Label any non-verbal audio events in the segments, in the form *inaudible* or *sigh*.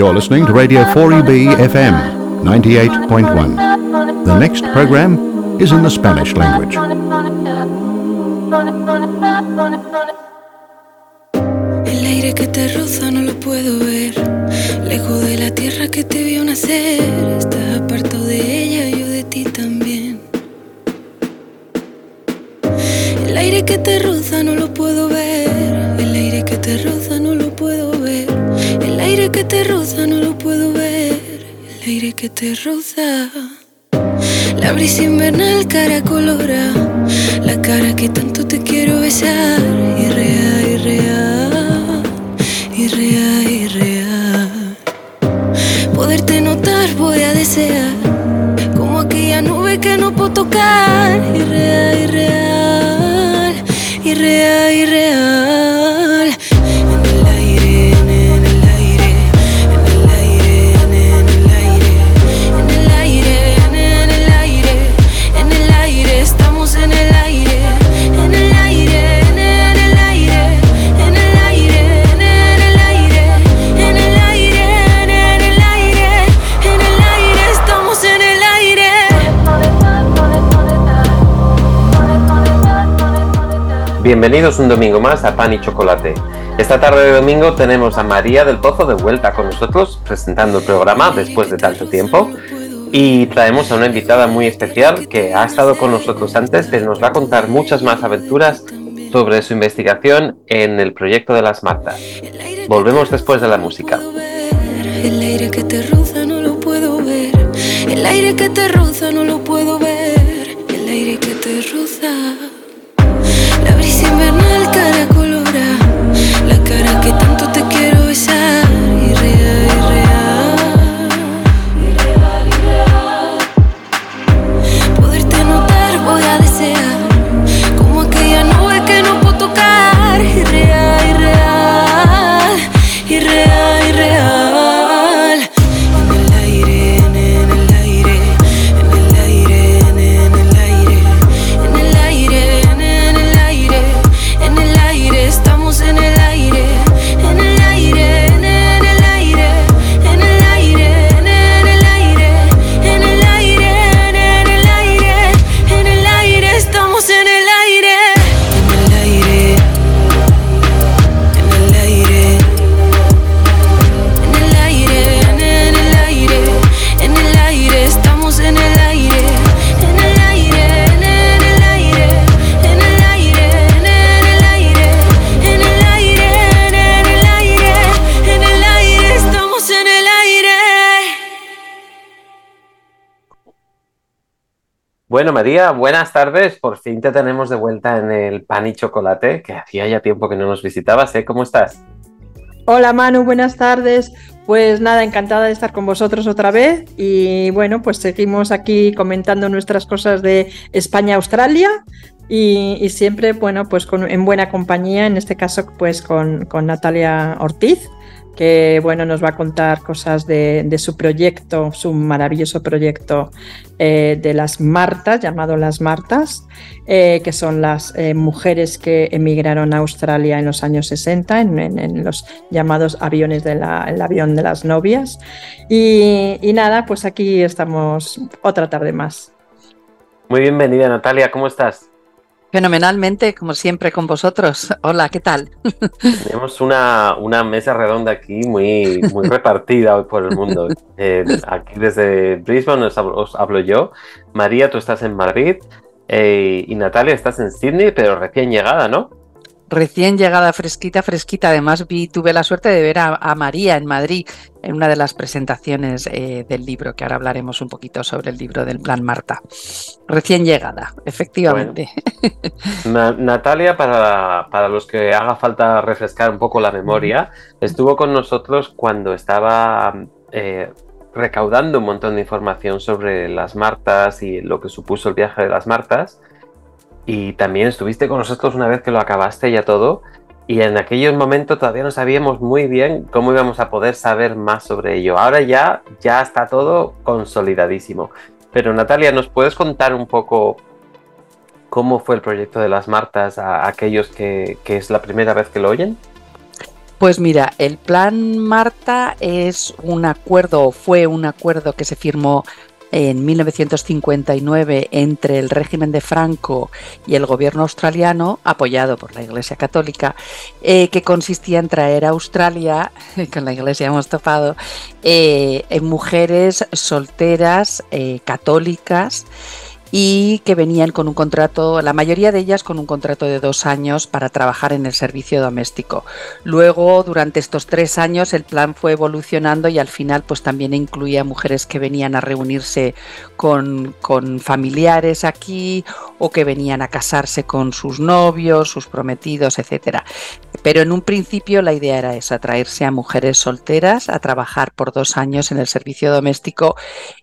You're listening to Radio 4EB FM 98.1. The next program is in the Spanish language. El aire que te roza no lo puedo ver. Lejos de la tierra que te vio nacer. Estás apartado de ella, yo de ti también. El aire que te roza no lo puedo ver. El aire que te roza aire que te roza no lo puedo ver. El aire que te roza. La brisa invernal cara colora. La cara que tanto te quiero besar. Irreal, irreal. Irreal, irreal. Poderte notar voy a desear. Como aquella nube que no puedo tocar. Irreal, irreal. Irreal, irreal. Bienvenidos un domingo más a Pan y Chocolate. Esta tarde de domingo tenemos a María del Pozo de vuelta con nosotros presentando el programa después de tanto tiempo y traemos a una invitada muy especial que ha estado con nosotros antes pero nos va a contar muchas más aventuras sobre su investigación en el proyecto de las Martas. Volvemos después de la música. El aire que te no lo puedo ver. El aire que te no lo puedo ver. El aire que te. María, buenas tardes. Por fin te tenemos de vuelta en el Pan y Chocolate, que hacía ya tiempo que no nos visitabas, ¿eh? ¿Cómo estás? Hola Manu, buenas tardes. Pues nada, encantada de estar con vosotros otra vez y bueno, pues seguimos aquí comentando nuestras cosas de España-Australia y, siempre, bueno, pues en buena compañía, en este caso pues con, con Natalia Ortiz, que bueno, nos va a contar cosas de, de su proyecto, su maravilloso proyecto eh, de las Martas, llamado Las Martas, eh, que son las eh, mujeres que emigraron a Australia en los años 60, en, los llamados aviones del avión de las novias. Y, y nada, pues aquí estamos otra tarde más. Muy bienvenida, Natalia, ¿cómo estás? Fenomenalmente, como siempre con vosotros. *laughs* Hola, ¿qué tal? *laughs* Tenemos una, una mesa redonda aquí muy, muy repartida hoy por el mundo. Eh, aquí desde Brisbane os hablo, yo. María, tú estás en Madrid. eh, y Natalia, estás en Sydney, pero recién llegada, ¿no? Recién llegada, fresquita, fresquita. Además, vi, tuve la suerte de ver a, a María en Madrid en una de las presentaciones eh, del libro, que ahora hablaremos un poquito sobre el libro del Plan Marta. Recién llegada, efectivamente. Na- Natalia, para, para los que haga falta refrescar un poco la memoria, estuvo con nosotros cuando estaba eh, recaudando un montón de información sobre las Martas y lo que supuso el viaje de las Martas. Y también estuviste con nosotros una vez que lo acabaste ya todo. Y en aquellos momentos todavía no sabíamos muy bien cómo íbamos a poder saber más sobre ello. Ahora ya, ya está todo consolidadísimo. Pero Natalia, ¿nos puedes contar un poco cómo fue el proyecto de las Martas a aquellos que, que es la primera vez que lo oyen? Pues mira, el Plan Marta es un acuerdo, fue un acuerdo que se firmó en 1959 entre el régimen de Franco y el gobierno australiano, apoyado por la Iglesia Católica, eh, que consistía en traer a Australia, *laughs* con la Iglesia hemos topado, eh, en mujeres solteras eh, católicas y que venían con un contrato, la mayoría de ellas con un contrato de dos años para trabajar en el servicio doméstico. Luego, durante estos tres años, el plan fue evolucionando y al final pues también incluía mujeres que venían a reunirse con, con familiares aquí o que venían a casarse con sus novios, sus prometidos, etcétera. Pero en un principio la idea era esa, traerse a mujeres solteras a trabajar por dos años en el servicio doméstico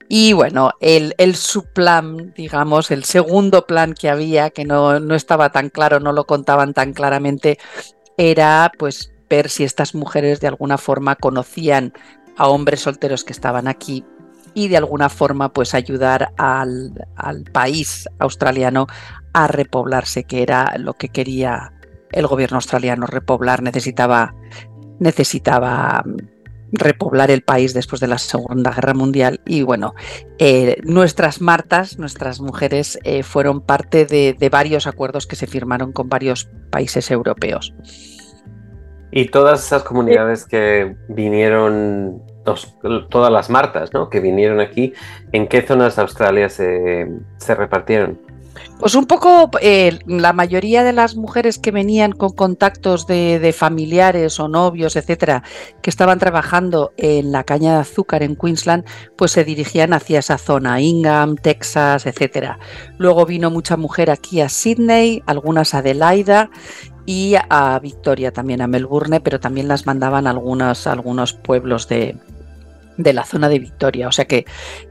y bueno, el, el subplan, digamos, el segundo plan que había, que no, no estaba tan claro, no lo contaban tan claramente, era pues ver si estas mujeres de alguna forma conocían a hombres solteros que estaban aquí y de alguna forma pues ayudar al, al, país australiano a repoblarse, que era lo que quería el gobierno australiano repoblar, necesitaba, necesitaba repoblar el país después de la Segunda Guerra Mundial y bueno, eh, nuestras Martas, nuestras mujeres, eh, fueron parte de, varios acuerdos que se firmaron con varios países europeos. Y todas esas comunidades que vinieron, todas las Martas, ¿no? Que vinieron aquí, ¿en qué zonas de Australia se, se repartieron? Pues un poco eh, la mayoría de las mujeres que venían con contactos de, de, familiares o novios, etcétera, que estaban trabajando en la caña de azúcar en Queensland, pues se dirigían hacia esa zona, Ingham, Texas, etcétera. Luego vino mucha mujer aquí a Sydney, algunas a Adelaida y a Victoria también, a Melbourne, pero también las mandaban algunos, a algunos pueblos de, de la zona de Victoria. O sea que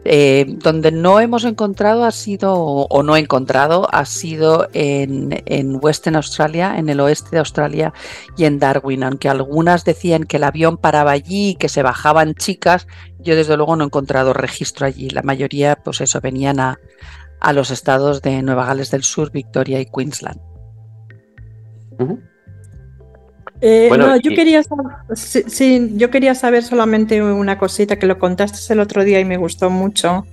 eh, donde no hemos encontrado ha sido, o no encontrado, ha sido en, en, Western Australia, en el oeste de Australia y en Darwin, aunque algunas decían que el avión paraba allí y que se bajaban chicas, yo desde luego no he encontrado registro allí. La mayoría, pues eso, venían a, a los estados de Nueva Gales del Sur, Victoria y Queensland. Eh, bueno, no, yo, y... quería saber, sí, sí, yo quería saber solamente una cosita que lo contaste el otro día y me gustó mucho.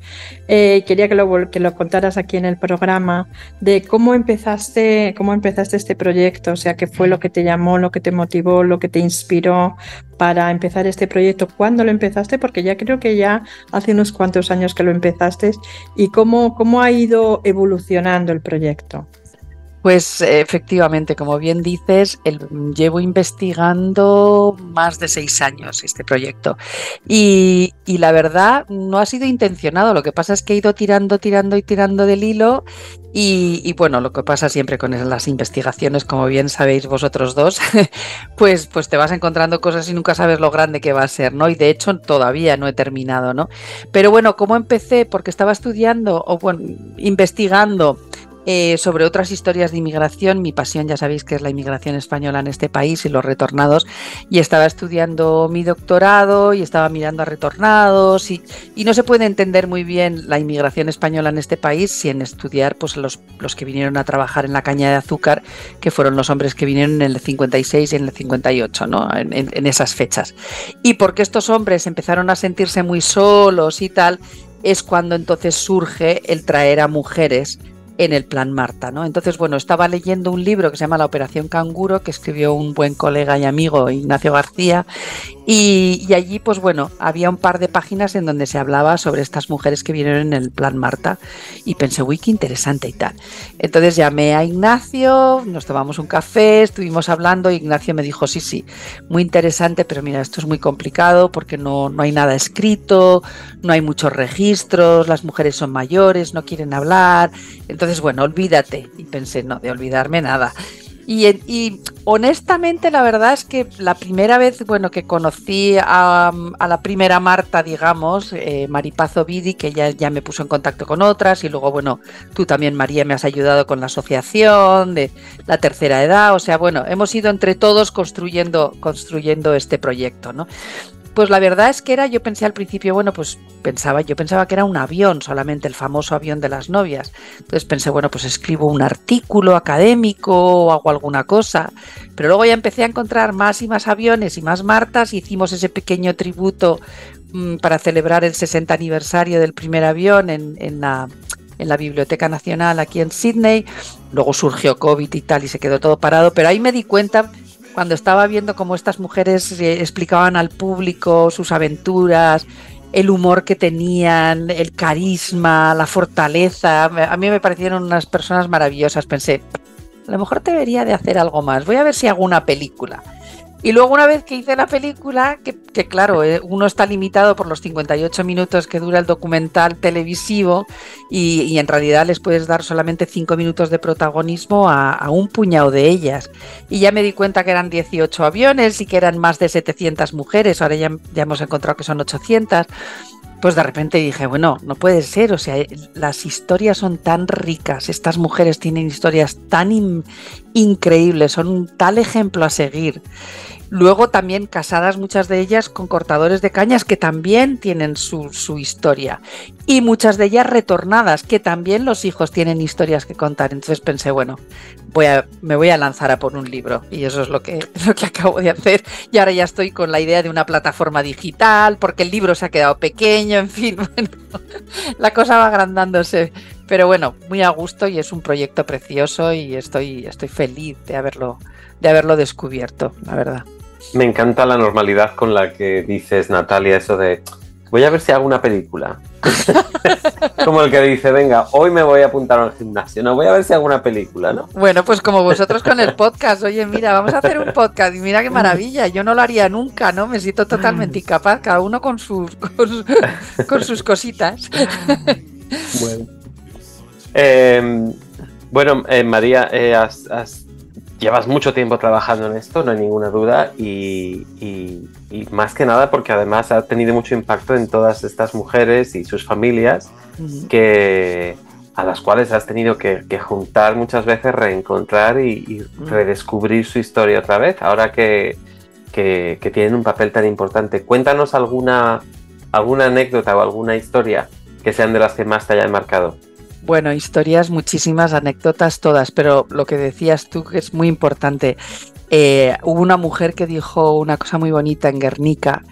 Eh, quería que lo, que lo contaras aquí en el programa de cómo empezaste, cómo empezaste este proyecto, o sea, qué fue lo que te llamó, lo que te motivó, lo que te inspiró para empezar este proyecto, cuándo lo empezaste, porque ya creo que ya hace unos cuantos años que lo empezaste y cómo, cómo ha ido evolucionando el proyecto. Pues efectivamente, como bien dices, llevo investigando más de seis años este proyecto y, y, la verdad no ha sido intencionado, lo que pasa es que he ido tirando, tirando y tirando del hilo y, y bueno, lo que pasa siempre con las investigaciones, como bien sabéis vosotros dos, *laughs* pues, pues te vas encontrando cosas y nunca sabes lo grande que va a ser, ¿no? Y de hecho todavía no he terminado, ¿no? Pero bueno, ¿cómo empecé? Porque estaba estudiando o bueno, investigando eh, sobre otras historias de inmigración. Mi pasión, ya sabéis que es la inmigración española en este país y los retornados. Y estaba estudiando mi doctorado y estaba mirando a retornados y, y no se puede entender muy bien la inmigración española en este país sin estudiar pues, los, los que vinieron a trabajar en la caña de azúcar, que fueron los hombres que vinieron en el 56 y en el 58, ¿no? en, en, en esas fechas. Y porque estos hombres empezaron a sentirse muy solos y tal, es cuando entonces surge el traer a mujeres en el plan Marta, ¿no? Entonces, bueno, estaba leyendo un libro que se llama La Operación Canguro, que escribió un buen colega y amigo, Ignacio García, y, allí, pues bueno, había un par de páginas en donde se hablaba sobre estas mujeres que vinieron en el plan Marta, y pensé, uy, qué interesante y tal. Entonces llamé a Ignacio, nos tomamos un café, estuvimos hablando, y Ignacio me dijo, sí, sí, muy interesante, pero mira, esto es muy complicado porque no, no hay nada escrito, no hay muchos registros, las mujeres son mayores, no quieren hablar, entonces, bueno, olvídate. Y pensé, no, de olvidarme nada. Y, honestamente la verdad es que la primera vez bueno que conocí a, a la primera Marta digamos eh, Maripazo Vidi que ya, ya me puso en contacto con otras y luego bueno tú también María me has ayudado con la asociación de la tercera edad o sea bueno hemos ido entre todos construyendo construyendo este proyecto no Pues la verdad es que era, yo pensé al principio, bueno, pues pensaba, yo pensaba que era un avión, solamente el famoso avión de las novias. Entonces pensé, bueno, pues escribo un artículo académico o hago alguna cosa. Pero luego ya empecé a encontrar más y más aviones y más Martas hicimos ese pequeño tributo mm, para celebrar el 60 aniversario del primer avión en, en la en la Biblioteca Nacional aquí en Sydney. Luego surgió COVID y tal y se quedó todo parado, pero ahí me di cuenta cuando estaba viendo cómo estas mujeres eh, explicaban al público sus aventuras, el humor que tenían, el carisma, la fortaleza. A mí me parecieron unas personas maravillosas. Pensé, a lo mejor debería de hacer algo más. Voy a ver si hago una película. Y luego una vez que hice la película, que, claro, eh, uno está limitado por los 58 minutos que dura el documental televisivo y, en realidad les puedes dar solamente 5 minutos de protagonismo a, un puñado de ellas. Y ya me di cuenta que eran 18 aviones y que eran más de 700 mujeres, ahora ya, ya hemos encontrado que son 800 pues de repente dije, bueno, no puede ser, o sea, las historias son tan ricas, estas mujeres tienen historias tan increíbles, son un tal ejemplo a seguir. Luego también casadas muchas de ellas con cortadores de cañas que también tienen su, historia. Y muchas de ellas retornadas, que también los hijos tienen historias que contar. Entonces pensé, bueno, voy a, me voy a lanzar a por un libro. Y eso es lo que, *laughs* lo que acabo de hacer. Y ahora ya estoy con la idea de una plataforma digital, porque el libro se ha quedado pequeño, en fin, *laughs* bueno, la cosa va agrandándose. Pero bueno, muy a gusto y es un proyecto precioso y estoy, estoy feliz de haberlo, de haberlo descubierto, la verdad. Me encanta la normalidad con la que dices, Natalia, eso de voy a ver si hago una película. *laughs* como el que dice, venga, hoy me voy a apuntar al gimnasio, no voy a ver si hago una película, ¿no? Bueno, pues como vosotros con el podcast, oye, mira, vamos a hacer un podcast y mira qué maravilla, yo no lo haría nunca, ¿no? Me siento totalmente incapaz, cada uno con sus, con, sus cositas. bueno, em, bueno eh, María, eh, has llevas mucho tiempo trabajando en esto, no hay ninguna duda, y, más que nada porque además ha tenido mucho impacto en todas estas mujeres y sus familias que, a las cuales has tenido que, juntar muchas veces, reencontrar y, redescubrir su historia otra vez, ahora que, que, tienen un papel tan importante. Cuéntanos alguna, alguna anécdota o alguna historia que sean de las que más te hayan marcado. Bueno, historias, muchísimas anécdotas, todas, pero lo que decías tú que es muy importante. Eh, hubo una mujer que dijo una cosa muy bonita en Guernica,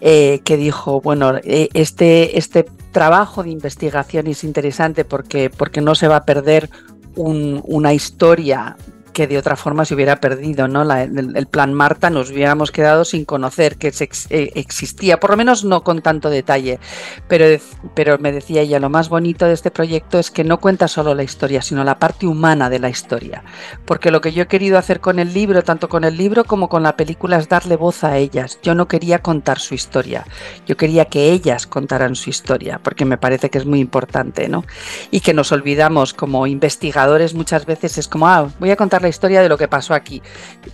eh, que dijo, bueno, eh, este, este trabajo de investigación es interesante porque, porque no se va a perder una historia que de otra forma se hubiera perdido, ¿no? el, plan Marta nos hubiéramos quedado sin conocer que eh, existía, por lo menos no con tanto detalle. Pero, pero me decía ella, lo más bonito de este proyecto es que no cuenta solo la historia, sino la parte humana de la historia. Porque lo que yo he querido hacer con el libro, tanto con el libro como con la película, es darle voz a ellas. Yo no quería contar su historia, yo quería que ellas contaran su historia, porque me parece que es muy importante, ¿no? Y que nos olvidamos como investigadores muchas veces es como, ah, voy a contarle historia de lo que pasó aquí.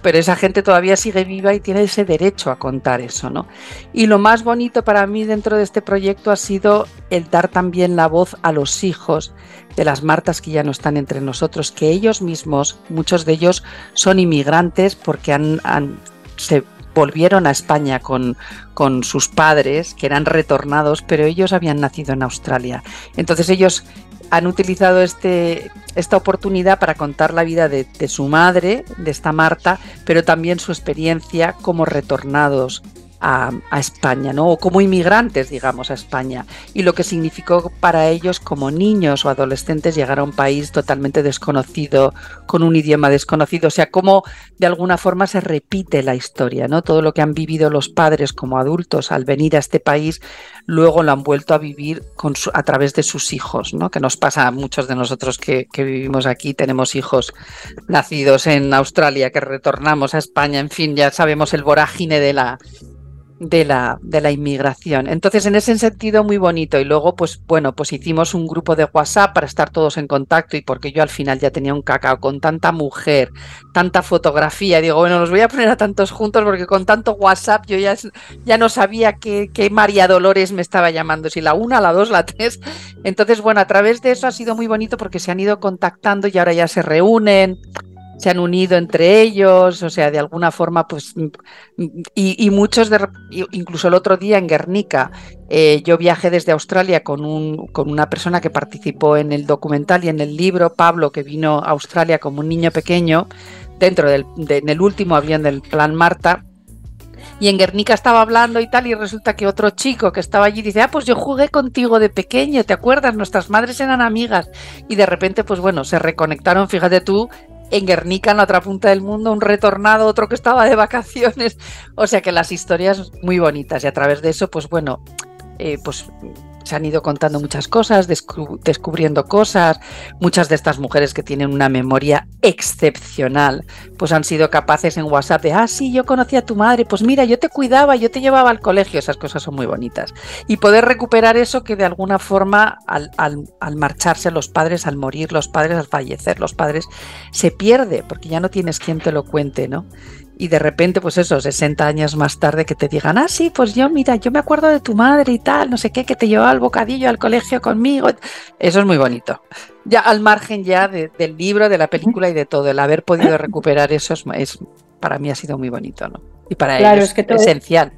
Pero esa gente todavía sigue viva y tiene ese derecho a contar eso, ¿no? Y lo más bonito para mí dentro de este proyecto ha sido el dar también la voz a los hijos de las Martas que ya no están entre nosotros, que ellos mismos, muchos de ellos son inmigrantes porque se volvieron a España con, con sus padres, que eran retornados, pero ellos habían nacido en Australia. Entonces ellos han utilizado este, esta oportunidad para contar la vida de, de, su madre, de esta Marta, pero también su experiencia como retornados a, España, ¿no? O como inmigrantes, digamos, a España. Y lo que significó para ellos como niños o adolescentes llegar a un país totalmente desconocido, con un idioma desconocido. O sea, cómo de alguna forma se repite la historia, ¿no? Todo lo que han vivido los padres como adultos al venir a este país, luego lo han vuelto a vivir a través de sus hijos, ¿no? Que nos pasa a muchos de nosotros que vivimos aquí, tenemos hijos nacidos en Australia, que retornamos a España, en fin, ya sabemos el vorágine de la de la, de la inmigración. Entonces, en ese sentido, muy bonito. Y luego, pues bueno, pues hicimos un grupo de WhatsApp para estar todos en contacto y porque yo al final ya tenía un cacao con tanta mujer, tanta fotografía. Digo, bueno, los voy a poner a tantos juntos porque con tanto WhatsApp yo ya, ya no sabía qué, qué María Dolores me estaba llamando, si la una, la dos, la tres. Entonces, bueno, a través de eso ha sido muy bonito porque se han ido contactando y ahora ya se reúnen se han unido entre ellos, o sea, de alguna forma, pues, y, muchos, de, incluso el otro día en Guernica, eh, yo viajé desde Australia con, un, con una persona que participó en el documental y en el libro, Pablo, que vino a Australia como un niño pequeño, dentro del en el último avión del Plan Marta, y en Guernica estaba hablando y tal, y resulta que otro chico que estaba allí dice, ah, pues yo jugué contigo de pequeño, ¿te acuerdas? Nuestras madres eran amigas. Y de repente, pues bueno, se reconectaron, fíjate tú, en Guernica, en la otra punta del mundo, un retornado, otro que estaba de vacaciones. O sea que las historias muy bonitas y a través de eso, pues bueno, eh, pues se han ido contando muchas cosas, descubriendo cosas. Muchas de estas mujeres que tienen una memoria excepcional, pues han sido capaces en WhatsApp de, ah, sí, yo conocí a tu madre, pues mira, yo te cuidaba, yo te llevaba al colegio, esas cosas son muy bonitas. Y poder recuperar eso que de alguna forma al, al marcharse los padres, al morir los padres, al fallecer los padres, se pierde, porque ya no tienes quien te lo cuente, ¿no? Y de repente, pues eso, 60 años más tarde que te digan, ah, sí, pues yo, mira, yo me acuerdo de tu madre y tal, no sé qué, que te llevaba al bocadillo al colegio conmigo. Eso es muy bonito. Ya al margen ya del libro, de la película y de todo, el haber podido recuperar eso es, para mí ha sido muy bonito, ¿no? Y para claro, ellos es que esencial.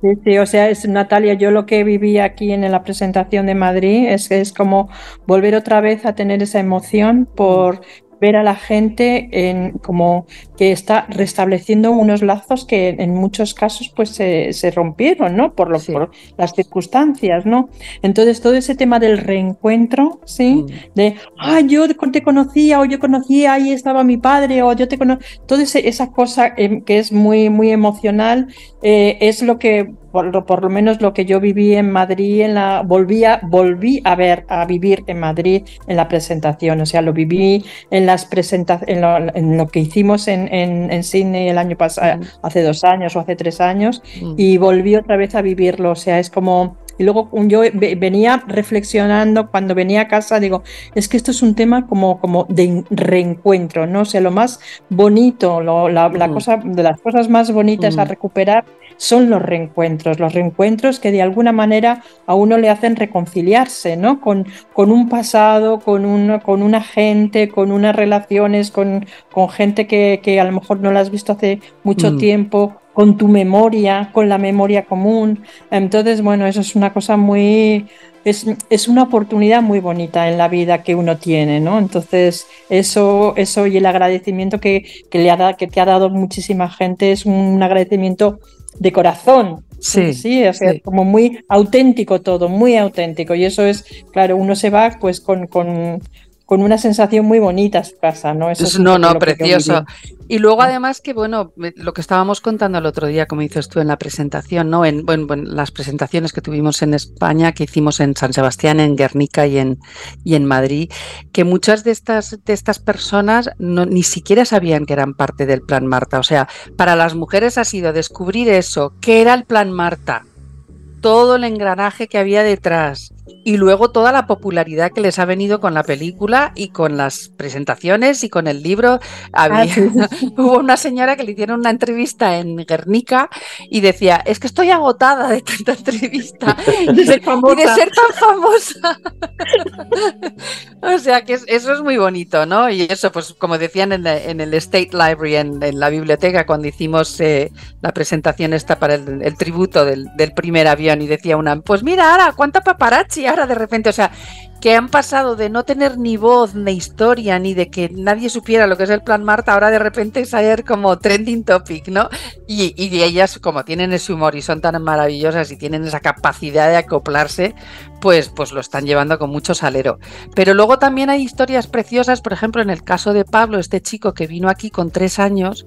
Sí, sí, o sea, es Natalia, yo lo que viví aquí en la presentación de Madrid es que es como volver otra vez a tener esa emoción por ver a la gente en, como que está restableciendo unos lazos que en muchos casos pues se, rompieron, ¿no? Por, lo, por las circunstancias, ¿no? Entonces todo ese tema del reencuentro, ¿sí? Mm. De, ah, yo te conocía o yo conocía, ahí estaba mi padre o yo te conozco, toda esa cosa em, que es muy, muy emocional eh, es lo que por, lo menos lo que yo viví en Madrid, en la, volví, a, volví a ver, a vivir en Madrid en la presentación, o sea, lo viví en las presentaciones, en, lo, que hicimos en, en, Sydney el año pasado, mm. hace dos años o hace tres años, mm. y volví otra vez a vivirlo, o sea, es como y luego yo venía reflexionando cuando venía a casa, digo, es que esto es un tema como, como de reencuentro, ¿no? O sea, lo más bonito, la, mm. cosa, de las cosas más bonitas a recuperar son los reencuentros, los reencuentros que de alguna manera a uno le hacen reconciliarse, ¿no? Con, con un pasado, con, un, con una gente, con unas relaciones, con, con gente que, que, a lo mejor no la has visto hace mucho mm. tiempo, con tu memoria, con la memoria común. Entonces, bueno, eso es una cosa muy, es, es, una oportunidad muy bonita en la vida que uno tiene, ¿no? Entonces, eso, eso y el agradecimiento que, que le ha, que te ha dado muchísima gente es un agradecimiento de corazón. Sí, sí, o sea, como muy auténtico todo, muy auténtico. Y eso es, claro, uno se va pues con, con, con una sensación muy bonita su casa, ¿no? Eso no, no, precioso. Y luego además que, bueno, lo que estábamos contando el otro día, como dices tú en la presentación, ¿no? En, bueno, las presentaciones que tuvimos en España, que hicimos en San Sebastián, en Guernica y en, y en Madrid, que muchas de estas, de estas personas no, ni siquiera sabían que eran parte del Plan Marta. O sea, para las mujeres ha sido descubrir eso, qué era el Plan Marta, todo el engranaje que había detrás, y luego toda la popularidad que les ha venido con la película y con las presentaciones y con el libro. Ah, *laughs* hubo una señora que le hicieron una entrevista en Guernica y decía, es que estoy agotada de tanta entrevista *laughs* y de ser, tan famosa. *laughs* o sea que eso es muy bonito, ¿no? Y eso, pues como decían en, el State Library, en, la biblioteca, cuando hicimos eh, la presentación esta para el, tributo del, del, primer avión y decía una, pues mira, ahora, ¿cuánta paparazzi? ahora de repente, o sea, que han pasado de no tener ni voz, ni historia, ni de que nadie supiera lo que es el plan Marta, ahora de repente saber como trending topic, ¿no? Y, y ellas, como tienen ese humor y son tan maravillosas y tienen esa capacidad de acoplarse, pues, pues lo están llevando con mucho salero. Pero luego también hay historias preciosas, por ejemplo, en el caso de Pablo, este chico que vino aquí con tres años,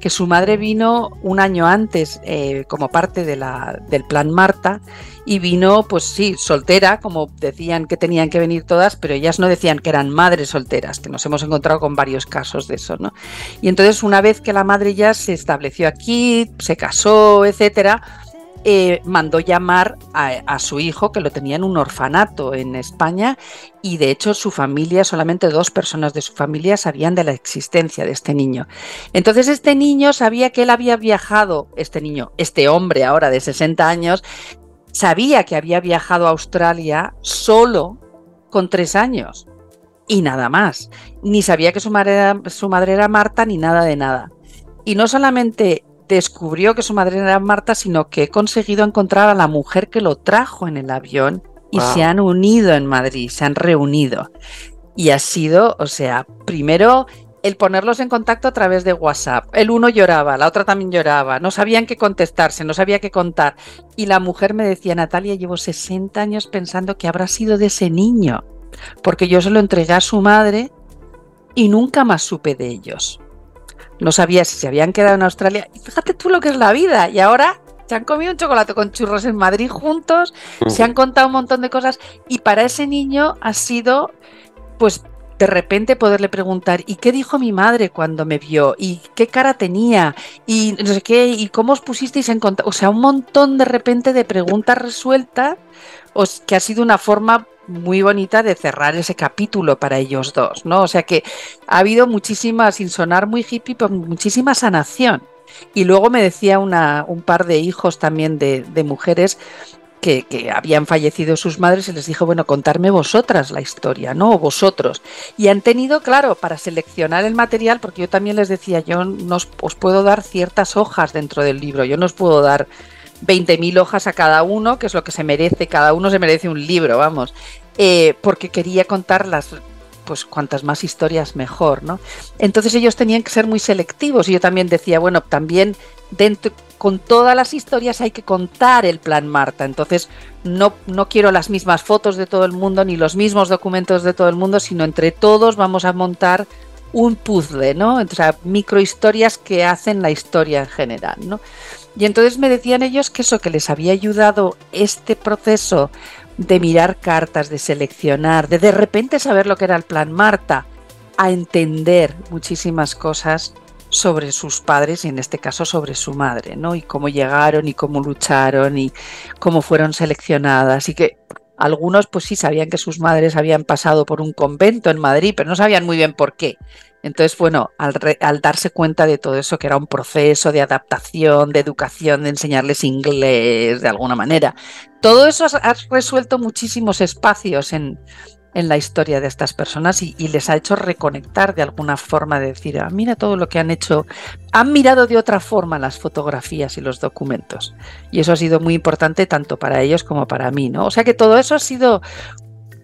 que su madre vino un año antes eh, como parte de la, del plan Marta y vino, pues sí, soltera, como decían que tenían que venir todas, pero ellas no decían que eran madres solteras, que nos hemos encontrado con varios casos de eso, ¿no? Y entonces una vez que la madre ya se estableció aquí, se casó, etcétera, eh, mandó llamar a, su hijo, que lo tenía en un orfanato en España, y de hecho su familia, solamente dos personas de su familia sabían de la existencia de este niño. Entonces este niño sabía que él había viajado, este niño, este hombre ahora de 60 años, sabía que había viajado a Australia solo con tres años y nada más. Ni sabía que su madre, su madre era Marta ni nada de nada. Y no solamente descubrió que su madre era Marta, sino que he conseguido encontrar a la mujer que lo trajo en el avión y se han unido en Madrid, se han reunido. Y ha sido, o sea, primero el ponerlos en contacto a través de WhatsApp. El uno lloraba, la otra también lloraba, no sabían qué contestarse, no sabía qué contar. Y la mujer me decía, Natalia, llevo 60 años pensando que habrá sido de ese niño, porque yo se lo entregué a su madre y nunca más supe de ellos. No sabía si se habían quedado en Australia. Y fíjate tú lo que es la vida. Y ahora se han comido un chocolate con churros en Madrid juntos, se han contado un montón de cosas. Y para ese niño ha sido, pues, de repente poderle preguntar, ¿y qué dijo mi madre cuando me vio? ¿Y qué cara tenía? ¿Y no sé qué? ¿Y cómo os pusisteis en contacto? O sea, un montón de repente de preguntas resueltas, que ha sido una forma muy bonita de cerrar ese capítulo para ellos dos, ¿no? O sea que ha habido muchísima, sin sonar muy hippie, pero muchísima sanación. Y luego me decía un par de hijos también de, mujeres que, habían fallecido sus madres y les dijo, bueno, contarme vosotras la historia, ¿no? O vosotros. Y han tenido, claro, para seleccionar el material, porque yo también les decía, yo no os, puedo dar ciertas hojas dentro del libro, yo no os puedo dar 20.000 hojas a cada uno, que es lo que se merece, cada uno se merece un libro, vamos, eh, porque quería contar las, pues cuantas más historias mejor, ¿no? Entonces ellos tenían que ser muy selectivos y yo también decía, bueno, también dentro, con todas las historias hay que contar el plan Marta. Entonces, no, no quiero las mismas fotos de todo el mundo ni los mismos documentos de todo el mundo, sino entre todos vamos a montar un puzzle, ¿no? O sea, microhistorias que hacen la historia en general, ¿no? Y entonces me decían ellos que eso que les había ayudado este proceso de mirar cartas, de seleccionar, de de repente saber lo que era el plan Marta, a entender muchísimas cosas sobre sus padres y en este caso sobre su madre, ¿no? Y cómo llegaron y cómo lucharon y cómo fueron seleccionadas y que algunos pues sí sabían que sus madres habían pasado por un convento en Madrid, pero no sabían muy bien por qué. Entonces, bueno, al, darse cuenta de todo eso, que era un proceso de adaptación, de educación, de enseñarles inglés de alguna manera, todo eso ha resuelto muchísimos espacios en, en la historia de estas personas y, les ha hecho reconectar de alguna forma, de decir, ah, mira todo lo que han hecho, han mirado de otra forma las fotografías y los documentos. Y eso ha sido muy importante tanto para ellos como para mí, ¿no? O sea que todo eso ha sido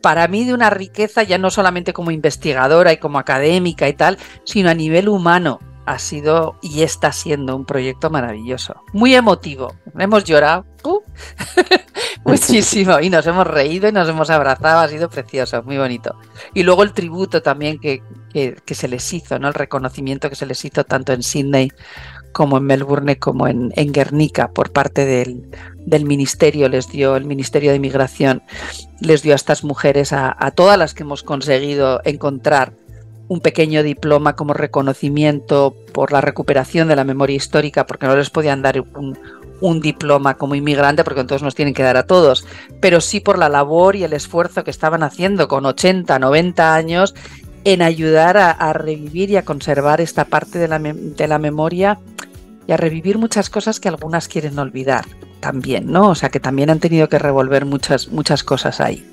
para mí de una riqueza ya no solamente como investigadora y como académica y tal, sino a nivel humano. Ha sido y está siendo un proyecto maravilloso, muy emotivo. Hemos llorado, uh, *laughs* muchísimo y nos hemos reído y nos hemos abrazado, ha sido precioso, muy bonito. Y luego el tributo también que, que, se les hizo, ¿no? el reconocimiento que se les hizo tanto en Sydney como en Melbourne como en, Guernica por parte del, ministerio, les dio el Ministerio de Inmigración, les dio a estas mujeres, a, a todas las que hemos conseguido encontrar un pequeño diploma como reconocimiento por la recuperación de la memoria histórica, porque no les podían dar un, un diploma como inmigrante, porque entonces nos tienen que dar a todos, pero sí por la labor y el esfuerzo que estaban haciendo con 80, 90 años en ayudar a, revivir y a conservar esta parte de la, de la memoria y a revivir muchas cosas que algunas quieren olvidar también, ¿no? O sea, que también han tenido que revolver muchas, muchas cosas ahí.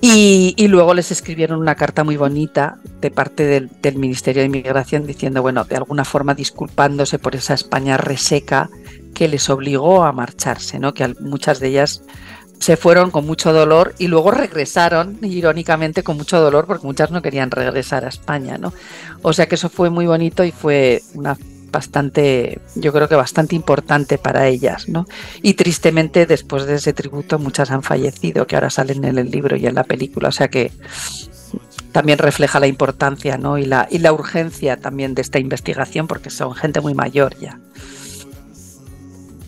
Y, luego les escribieron una carta muy bonita de parte del, del, Ministerio de Inmigración diciendo, bueno, de alguna forma disculpándose por esa España reseca que les obligó a marcharse, ¿no? Que muchas de ellas se fueron con mucho dolor y luego regresaron, irónicamente, con mucho dolor, porque muchas no querían regresar a España, ¿no? O sea que eso fue muy bonito y fue una bastante, yo creo que bastante importante para ellas, ¿no? Y tristemente, después de ese tributo, muchas han fallecido, que ahora salen en el libro y en la película. O sea que también refleja la importancia, ¿no? Y la, y la urgencia también de esta investigación, porque son gente muy mayor ya.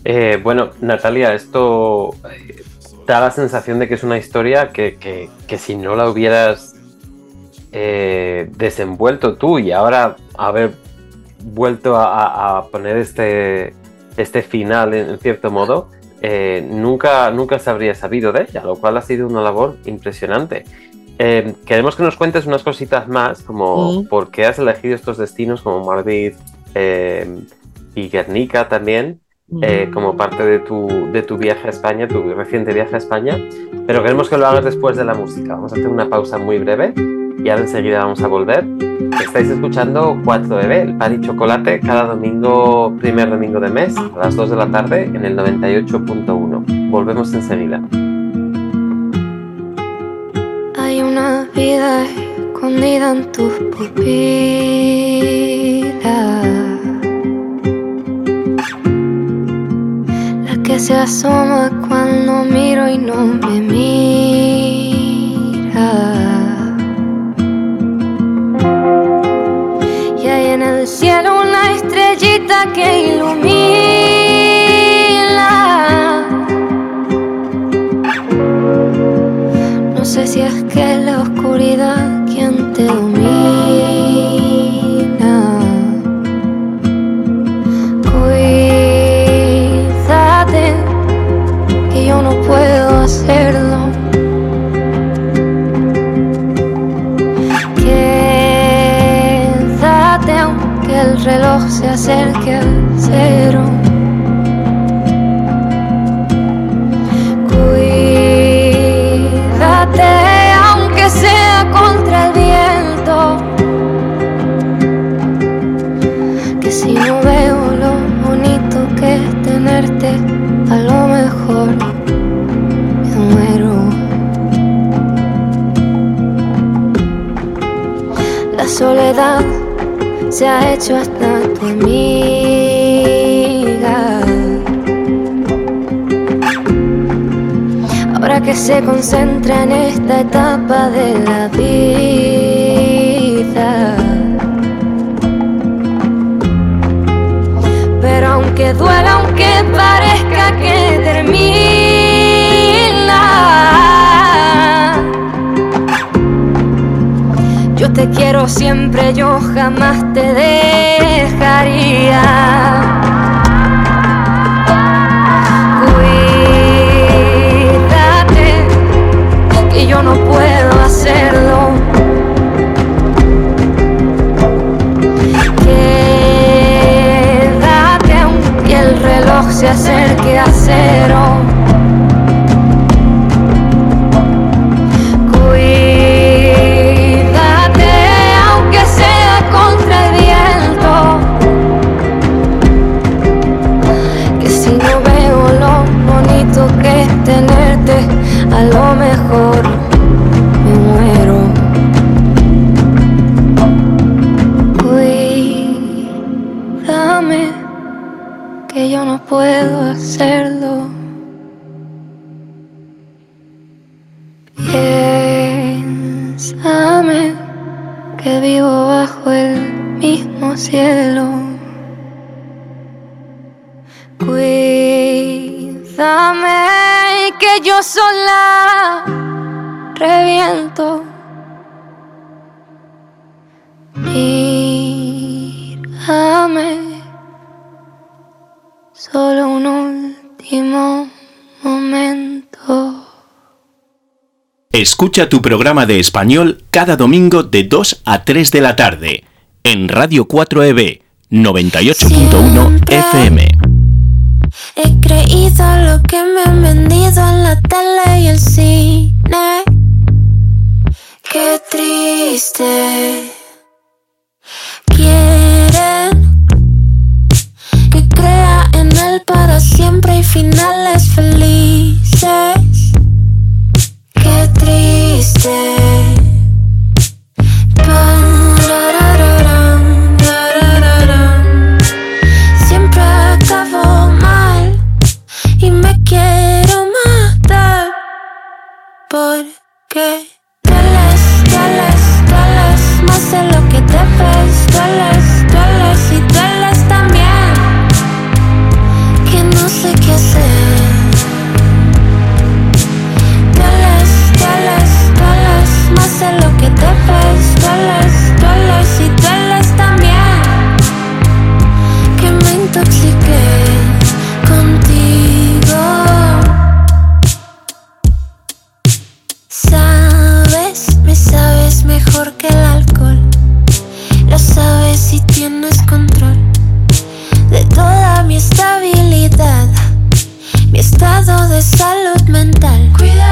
Eh, bueno, Natalia, esto eh, da la sensación de que es una historia que, si no la hubieras eh, desenvuelto tú y ahora haber vuelto a, poner este, este final en, cierto modo, nunca, nunca se habría sabido de ella, lo cual ha sido una labor impresionante. queremos que nos cuentes unas cositas más, como por qué has elegido estos destinos como Madrid y Guernica también, eh, como parte de tu, de tu viaje a España, tu reciente viaje a España, pero queremos que lo hagas después de la música. Vamos a hacer una pausa muy breve y ahora enseguida vamos a volver. Estáis escuchando 4EB, el pan y chocolate, cada domingo, primer domingo de mes, a las 2 de la tarde en el 98.1. Volvemos enseguida. Hay una vida escondida en tus pupilas. Se asoma cuando miro y no me mira. Y hay en el cielo una estrellita que ilumina. No sé si es que la oscuridad en esta etapa de la vida. Pero aunque duela, aunque parezca que termina, yo te quiero siempre, yo jamás te dejaría. Reloj se acerque a cero. Que yo no puedo hacerlo. Piénsame que vivo bajo el mismo cielo. Cuídame que yo sola Escucha tu programa de español cada domingo de 2 a 3 de la tarde en Radio 4EB 98.1 FM. He creído lo que me han vendido en la tele y el cine. Qué triste. Quieren que crea en él para siempre y finales felices. Porque estado de salud mental. Cuida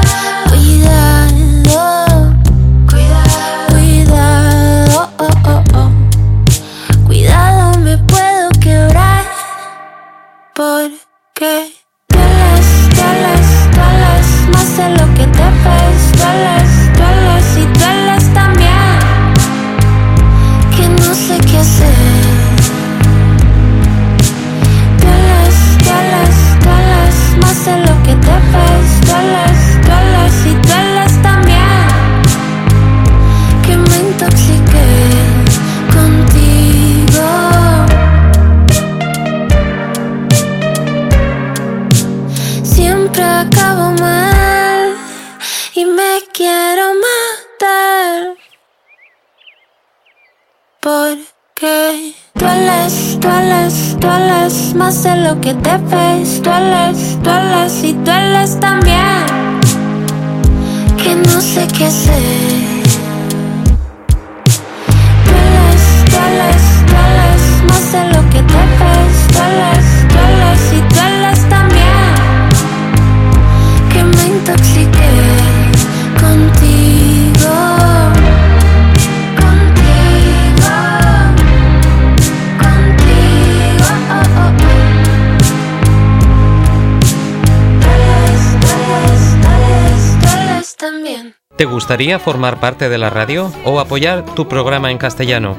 gustaría formar parte de la radio o apoyar tu programa en castellano?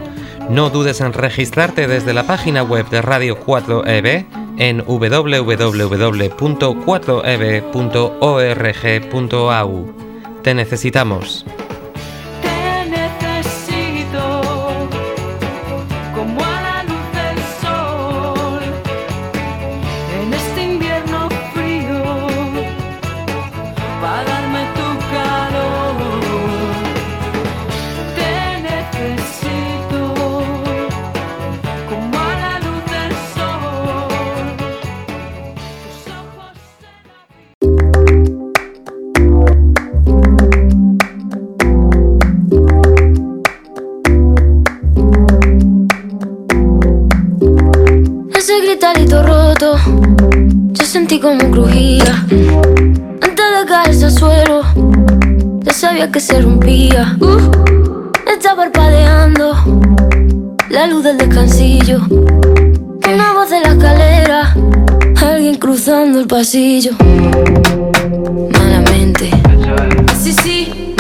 No dudes en registrarte desde la página web de Radio 4EB en www.4eb.org.au. Te necesitamos. Como crujía. Antes de caerse al suelo, ya sabía que se rompía. Uh, está parpadeando la luz del descansillo. Una voz de la escalera, alguien cruzando el pasillo. Malamente, sí, sí,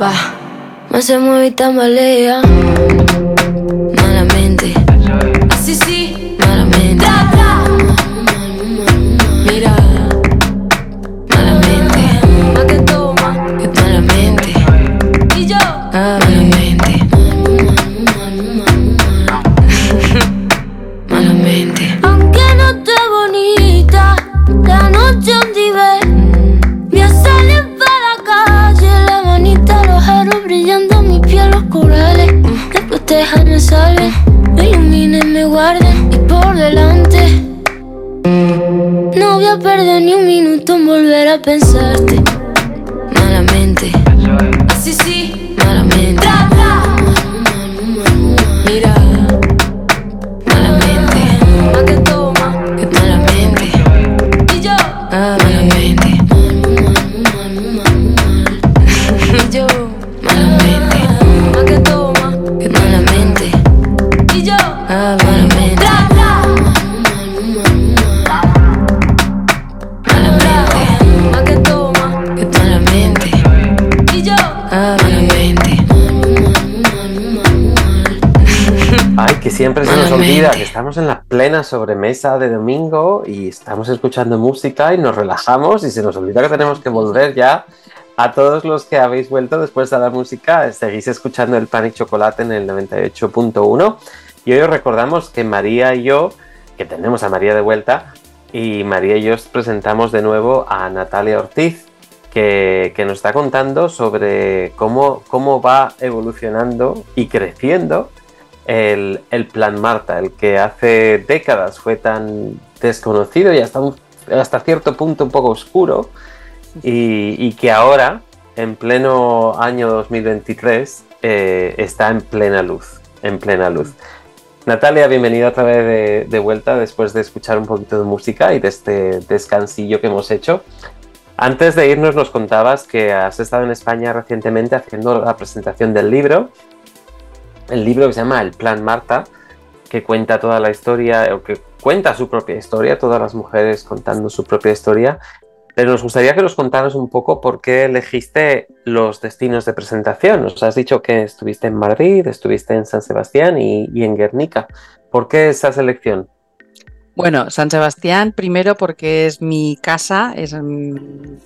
va. Más se mueve y tambalea. Déjame salen, me iluminen, me guarden y por delante. No voy a perder ni un minuto en volver a pensarte. Malamente. Así sí, que estamos en la plena sobremesa de domingo y estamos escuchando música y nos relajamos y se nos olvida que tenemos que volver ya. A todos los que habéis vuelto después de la música, seguís escuchando el pan y chocolate en el 98.1 y hoy os recordamos que María y yo, que tenemos a María de vuelta, y María y yo os presentamos de nuevo a Natalia Ortiz, que, que nos está contando sobre cómo, cómo va evolucionando y creciendo el, plan Marta, el que hace décadas fue tan desconocido y hasta, un- hasta cierto punto un poco oscuro y, y que ahora, en pleno año 2023, eh, está en plena luz, en plena luz. Natalia, bienvenida otra vez de, de vuelta después de escuchar un poquito de música y de este descansillo que hemos hecho. Antes de irnos nos contabas que has estado en España recientemente haciendo la presentación del libro el libro que se llama El Plan Marta, que cuenta toda la historia, o que cuenta su propia historia, todas las mujeres contando su propia historia. Pero nos gustaría que nos contaras un poco por qué elegiste los destinos de presentación. Nos has dicho que estuviste en Madrid, estuviste en San Sebastián y, y en Guernica. ¿Por qué esa selección? Bueno, San Sebastián, primero porque es mi casa, es, mm,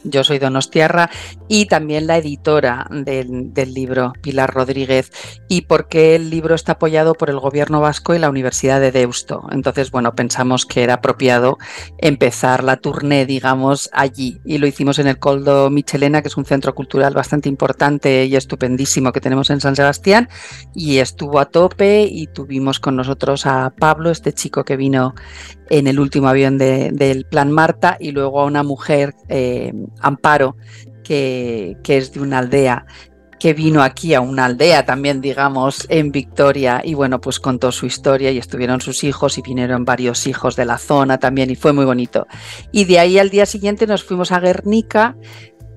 yo soy Donostiarra y también la editora del, del libro, Pilar Rodríguez, y porque el libro está apoyado por el gobierno vasco y la Universidad de Deusto. Entonces, bueno, pensamos que era apropiado empezar la tournée, digamos, allí. Y lo hicimos en el Coldo Michelena, que es un centro cultural bastante importante y estupendísimo que tenemos en San Sebastián, y estuvo a tope y tuvimos con nosotros a Pablo, este chico que vino en el último avión de- del Plan Marta y luego a una mujer, eh, Amparo, que, que es de una aldea que vino aquí a una aldea también, digamos, en Victoria y bueno, pues contó su historia y estuvieron sus hijos y vinieron varios hijos de la zona también y fue muy bonito. Y de ahí al día siguiente nos fuimos a Guernica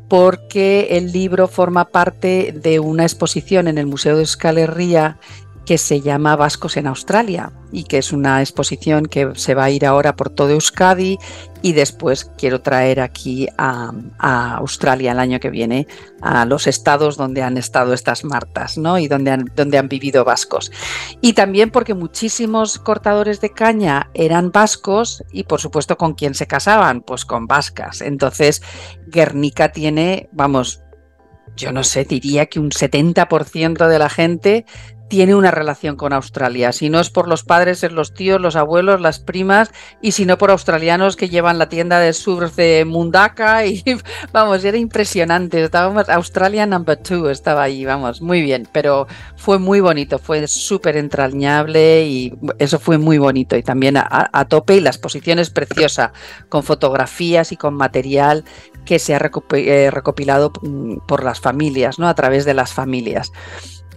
porque el libro forma parte de una exposición en el Museo de Euskal que se llama Vascos en Australia y que es una exposición que se va a ir ahora por todo Euskadi y después quiero traer aquí a, Australia el año que viene a los estados donde han estado estas martas ¿no? y donde han, donde han vivido vascos. Y también porque muchísimos cortadores de caña eran vascos y por supuesto con quién se casaban, pues con vascas. Entonces Guernica tiene, vamos, yo no sé, diría que un 70% de la gente tiene una relación con Australia. Si no es por los padres, es los tíos, los abuelos, las primas, y si no por australianos que llevan la tienda de surf de Mundaka. Y *laughs* vamos, era impresionante. Estábamos, Australia number two estaba ahí, vamos, muy bien. Pero fue muy bonito, fue súper entrañable y eso fue muy bonito. Y también a, a tope, y la exposición es preciosa, con fotografías y con material que se ha eh, recopilado mm, por las familias, ¿no? A través de las familias.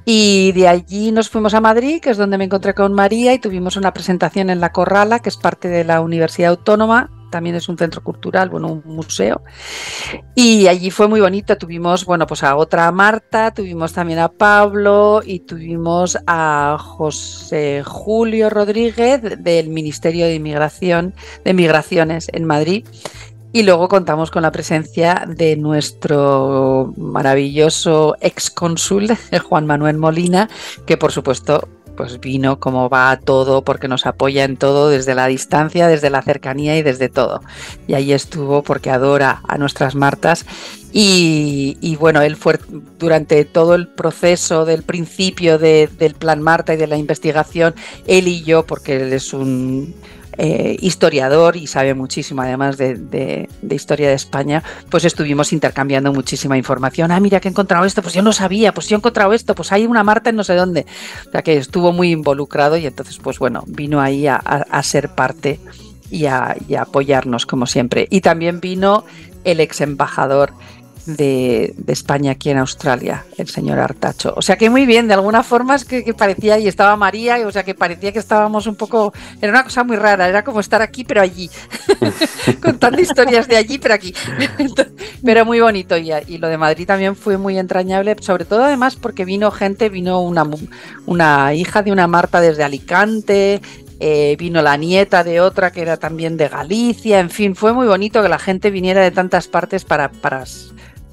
Y de allí nos fuimos a Madrid, que es donde me encontré con María, y tuvimos una presentación en La Corrala, que es parte de la Universidad Autónoma, también es un centro cultural, bueno, un museo. Y allí fue muy bonito, tuvimos, bueno, pues a otra Marta, tuvimos también a Pablo y tuvimos a José Julio Rodríguez del Ministerio de Inmigración, de Migraciones en Madrid. Y luego contamos con la presencia de nuestro maravilloso excónsul, *laughs* Juan Manuel Molina, que por supuesto pues vino como va a todo porque nos apoya en todo desde la distancia, desde la cercanía y desde todo. Y ahí estuvo porque adora a nuestras Martas y, bueno, él fue durante todo el proceso del principio de- del plan Marta y de la investigación, él y yo, porque él es un eh, historiador y sabe muchísimo además de, historia de España, pues estuvimos intercambiando muchísima información. Ah, mira que he encontrado esto, pues yo no sabía, pues yo he encontrado esto, pues hay una Marta en no sé dónde. O sea que estuvo muy involucrado y entonces, pues bueno, vino ahí a, a- a ser parte y a, y a apoyarnos como siempre. Y también vino el ex embajador de, España aquí en Australia, el señor Artacho. O sea que muy bien, de alguna forma es que, parecía, y estaba María, o sea que parecía que estábamos un poco, era una cosa muy rara, era como estar aquí pero allí, *laughs* contando historias de allí pero aquí. *laughs* pero muy bonito y, lo de Madrid también fue muy entrañable, sobre todo además porque vino gente, vino una, una hija de una Marta desde Alicante, eh, vino la nieta de otra que era también de Galicia, en fin, fue muy bonito que la gente viniera de tantas partes para, para,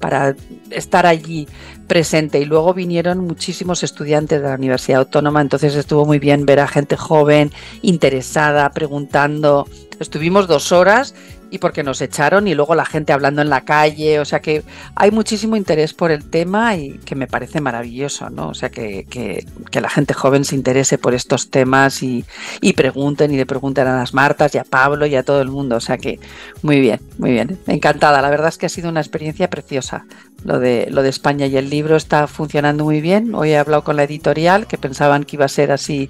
para estar allí presente. Y luego vinieron muchísimos estudiantes de la Universidad Autónoma, entonces estuvo muy bien ver a gente joven, interesada, preguntando. Estuvimos dos horas y porque nos echaron y luego la gente hablando en la calle, o sea que hay muchísimo interés por el tema y que me parece maravilloso, ¿no? O sea que, que- la gente joven se interese por estos temas y, y pregunten y le pregunten a las Martas y a Pablo y a todo el mundo, o sea que muy bien, muy bien, encantada, la verdad es que ha sido una experiencia preciosa. Lo de, lo de España y el libro está funcionando muy bien. Hoy he hablado con la editorial que pensaban que iba a ser así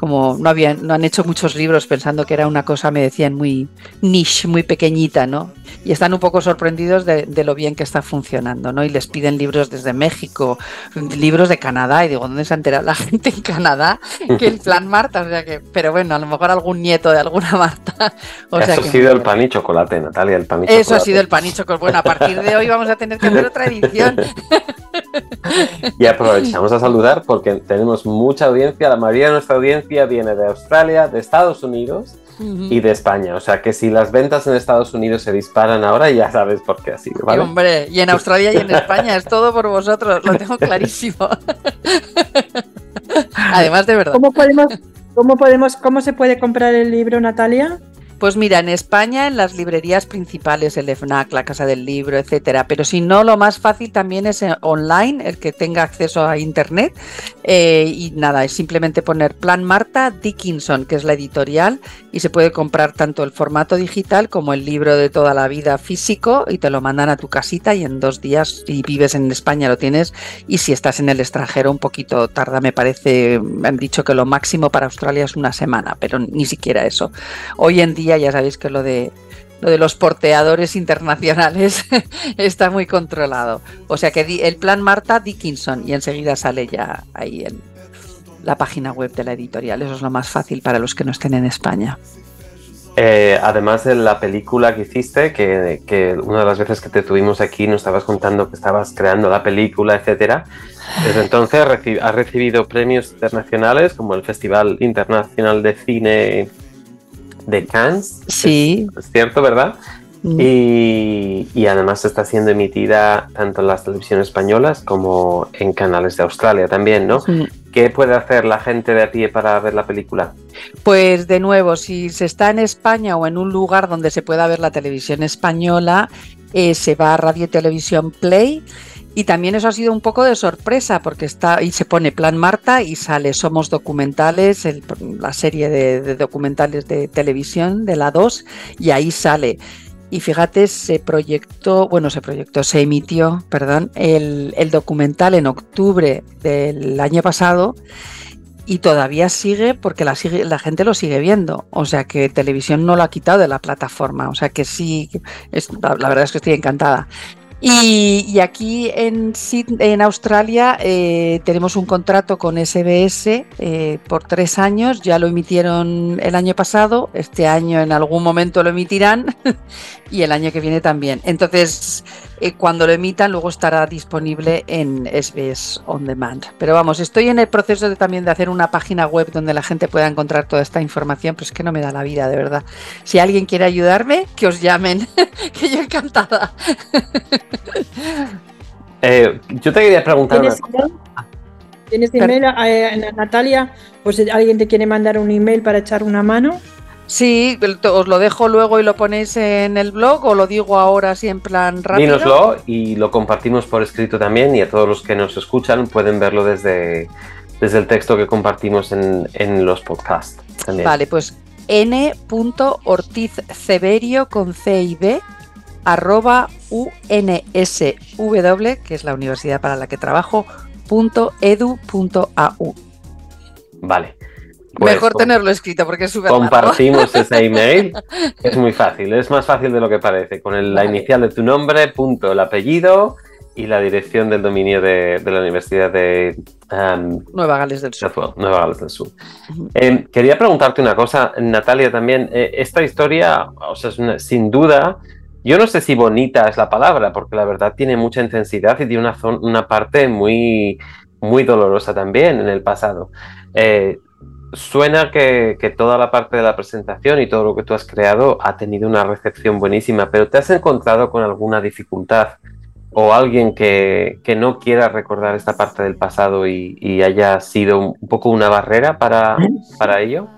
como no habían, no han hecho muchos libros pensando que era una cosa, me decían, muy niche, muy pequeñita, ¿no? Y están un poco sorprendidos de, de lo bien que está funcionando, ¿no? Y les piden libros desde México, libros de Canadá, y digo, ¿dónde se ha enterado la gente en Canadá que el plan Marta? O sea que, pero bueno, a lo mejor algún nieto de alguna Marta. O sea Eso que ha sido el pan y chocolate, Natalia, el pan y Eso ha chocolate. sido el panicho. Bueno, a partir de hoy vamos a tener que hacer otra edición. *laughs* Y aprovechamos a saludar porque tenemos mucha audiencia. La mayoría de nuestra audiencia viene de Australia, de Estados Unidos y de España. O sea que si las ventas en Estados Unidos se disparan ahora, ya sabes por qué ha sido, Y, ¿vale? hombre, y en Australia y en España, es todo por vosotros, lo tengo clarísimo. *laughs* Además, de verdad. ¿Cómo podemos, cómo podemos, cómo se puede comprar el libro, Natalia? Pues mira, en España, en las librerías principales, el FNAC, la Casa del Libro, etcétera. Pero si no, lo más fácil también es eh, online, el que tenga acceso a internet. Eh, y nada, es simplemente poner Plan Marta Dickinson, que es la editorial, y se puede comprar tanto el formato digital como el libro de toda la vida físico, y te lo mandan a tu casita y en dos días, si vives en España, lo tienes. Y si estás en el extranjero, un poquito tarda, me parece. Me han dicho que lo máximo para Australia es una semana, pero ni siquiera eso. Hoy en día ya sabéis que lo de lo de los porteadores internacionales *laughs* está muy controlado. O sea que el plan Marta Dickinson y enseguida sale ya ahí en la página web de la editorial. Eso es lo más fácil para los que no estén en España. Eh, además de la película que hiciste, que, que una de las veces que te tuvimos aquí nos estabas contando que estabas creando la película, etcétera. Desde entonces has recibido premios internacionales como el Festival Internacional de Cine de Cannes. Sí. Es, es cierto, ¿verdad? Mm. Y, y además está siendo emitida tanto en las televisiones españolas como en canales de Australia también, ¿no? Mm. ¿Qué puede hacer la gente de a pie para ver la película? Pues de nuevo, si se está en España o en un lugar donde se pueda ver la televisión española, eh, se va a Radio y Televisión Play. Y también eso ha sido un poco de sorpresa porque está y se pone Plan Marta y sale Somos Documentales, la serie de, documentales de televisión de la 2 y ahí sale. Y fíjate, se proyectó, bueno, se proyectó, se emitió, perdón, el, el documental en octubre del año pasado y todavía sigue porque la, gente lo sigue viendo. O sea que televisión no lo ha quitado de la plataforma. O sea que sí, la verdad es que estoy encantada. Y, y aquí en, en Australia eh, tenemos un contrato con SBS eh, por tres años. Ya lo emitieron el año pasado. Este año en algún momento lo emitirán. *laughs* y el año que viene también. Entonces, eh, cuando lo emitan, luego estará disponible en SBS On Demand. Pero vamos, estoy en el proceso de, también de hacer una página web donde la gente pueda encontrar toda esta información, pero es que no me da la vida, de verdad. Si alguien quiere ayudarme, que os llamen, *laughs* que yo encantada. *laughs* Eh, yo te quería preguntar una ¿Tienes email? ¿Tienes email, eh, Natalia? Pues si alguien te quiere mandar un email para echar una mano. Sí, os lo dejo luego y lo ponéis en el blog o lo digo ahora así en plan rápido. Dínoslo y lo compartimos por escrito también y a todos los que nos escuchan pueden verlo desde, desde el texto que compartimos en, en los podcasts también. Vale, pues n.ortizceberio con C y B arroba unsw, que es la universidad para la que trabajo, punto edu punto au. Vale. Pues Mejor com- tenerlo escrito porque es súper largo. Compartimos ese *laughs* email. Es muy fácil, es más fácil de lo que parece. Con el- la inicial de tu nombre, punto, el apellido y la dirección del dominio de, de la Universidad de um, Nueva Gales del Sur. Nueva Gales del Sur. Eh, quería preguntarte una cosa, Natalia, también. Eh, esta historia, o sea, es una- sin duda, yo no sé si bonita es la palabra, porque la verdad tiene mucha intensidad y tiene una, una parte muy, muy dolorosa también en el pasado. Eh, suena que, toda la parte de la presentación y todo lo que tú has creado ha tenido una recepción buenísima, pero ¿te has encontrado con alguna dificultad o alguien que, no quiera recordar esta parte del pasado y, y haya sido un, un poco una barrera para, para ello?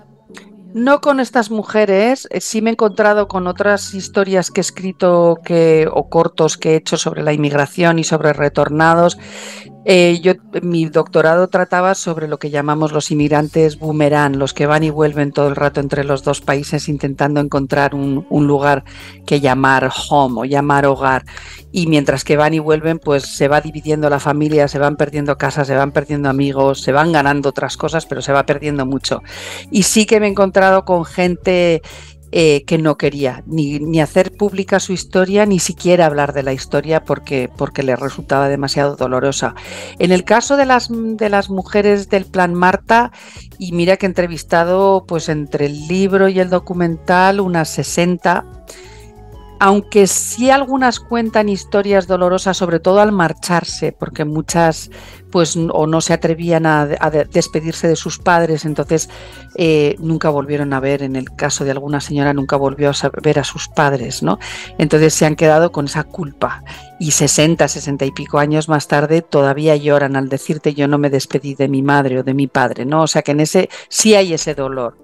No con estas mujeres, eh, sí me he encontrado con otras historias que he escrito que, o cortos que he hecho sobre la inmigración y sobre retornados. Eh, yo, mi doctorado trataba sobre lo que llamamos los inmigrantes boomerang, los que van y vuelven todo el rato entre los dos países intentando encontrar un, un lugar que llamar home o llamar hogar. Y mientras que van y vuelven, pues se va dividiendo la familia, se van perdiendo casas, se van perdiendo amigos, se van ganando otras cosas, pero se va perdiendo mucho. Y sí que me he encontrado con gente eh, que no quería ni, ni hacer pública su historia, ni siquiera hablar de la historia porque, porque le resultaba demasiado dolorosa. En el caso de las, de las mujeres del Plan Marta, y mira que he entrevistado pues entre el libro y el documental unas 60, aunque sí algunas cuentan historias dolorosas, sobre todo al marcharse, porque muchas pues o no se atrevían a, despedirse de sus padres, entonces eh, nunca volvieron a ver, en el caso de alguna señora, nunca volvió a ver a sus padres, ¿no? Entonces se han quedado con esa culpa y 60, 60 y pico años más tarde todavía lloran al decirte yo no me despedí de mi madre o de mi padre, ¿no? O sea que en ese sí hay ese dolor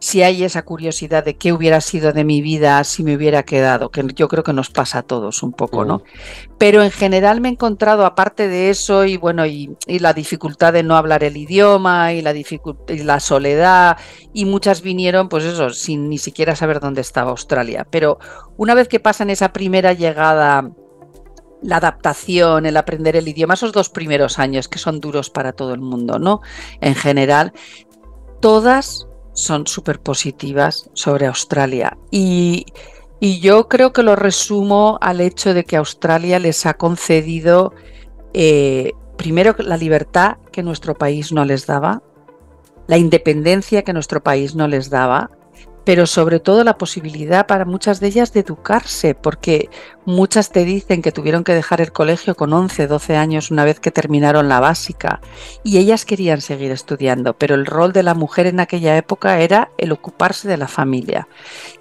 si hay esa curiosidad de qué hubiera sido de mi vida si me hubiera quedado, que yo creo que nos pasa a todos un poco, ¿no? Pero en general me he encontrado, aparte de eso, y bueno, y, y la dificultad de no hablar el idioma, y la, y la soledad, y muchas vinieron, pues eso, sin ni siquiera saber dónde estaba Australia. Pero una vez que pasan esa primera llegada la adaptación, el aprender el idioma, esos dos primeros años que son duros para todo el mundo, ¿no? En general, todas son súper positivas sobre Australia. Y, y, yo creo que lo resumo al hecho de que Australia les ha concedido, eh, primero, la libertad que nuestro país no les daba, la independencia que nuestro país no les daba, pero sobre todo la posibilidad para muchas de ellas de educarse, porque muchas te dicen que tuvieron que dejar el colegio con 11, 12 años una vez que terminaron la básica y ellas querían seguir estudiando, pero el rol de la mujer en aquella época era el ocuparse de la familia.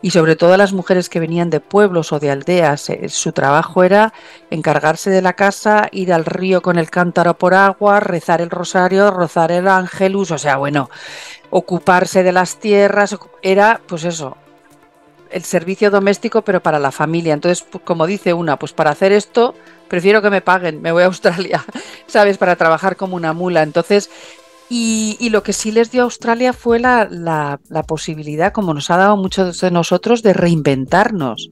Y sobre todo las mujeres que venían de pueblos o de aldeas, eh, su trabajo era encargarse de la casa, ir al río con el cántaro por agua, rezar el rosario, rozar el ángelus, o sea, bueno, ocuparse de las tierras, era pues eso, el servicio doméstico pero para la familia. Entonces, pues, como dice una, pues para hacer esto prefiero que me paguen, me voy a Australia, *laughs* ¿sabes? Para trabajar como una mula. Entonces, y, y lo que sí les dio a Australia fue la, la, la posibilidad, como nos ha dado muchos de nosotros, de reinventarnos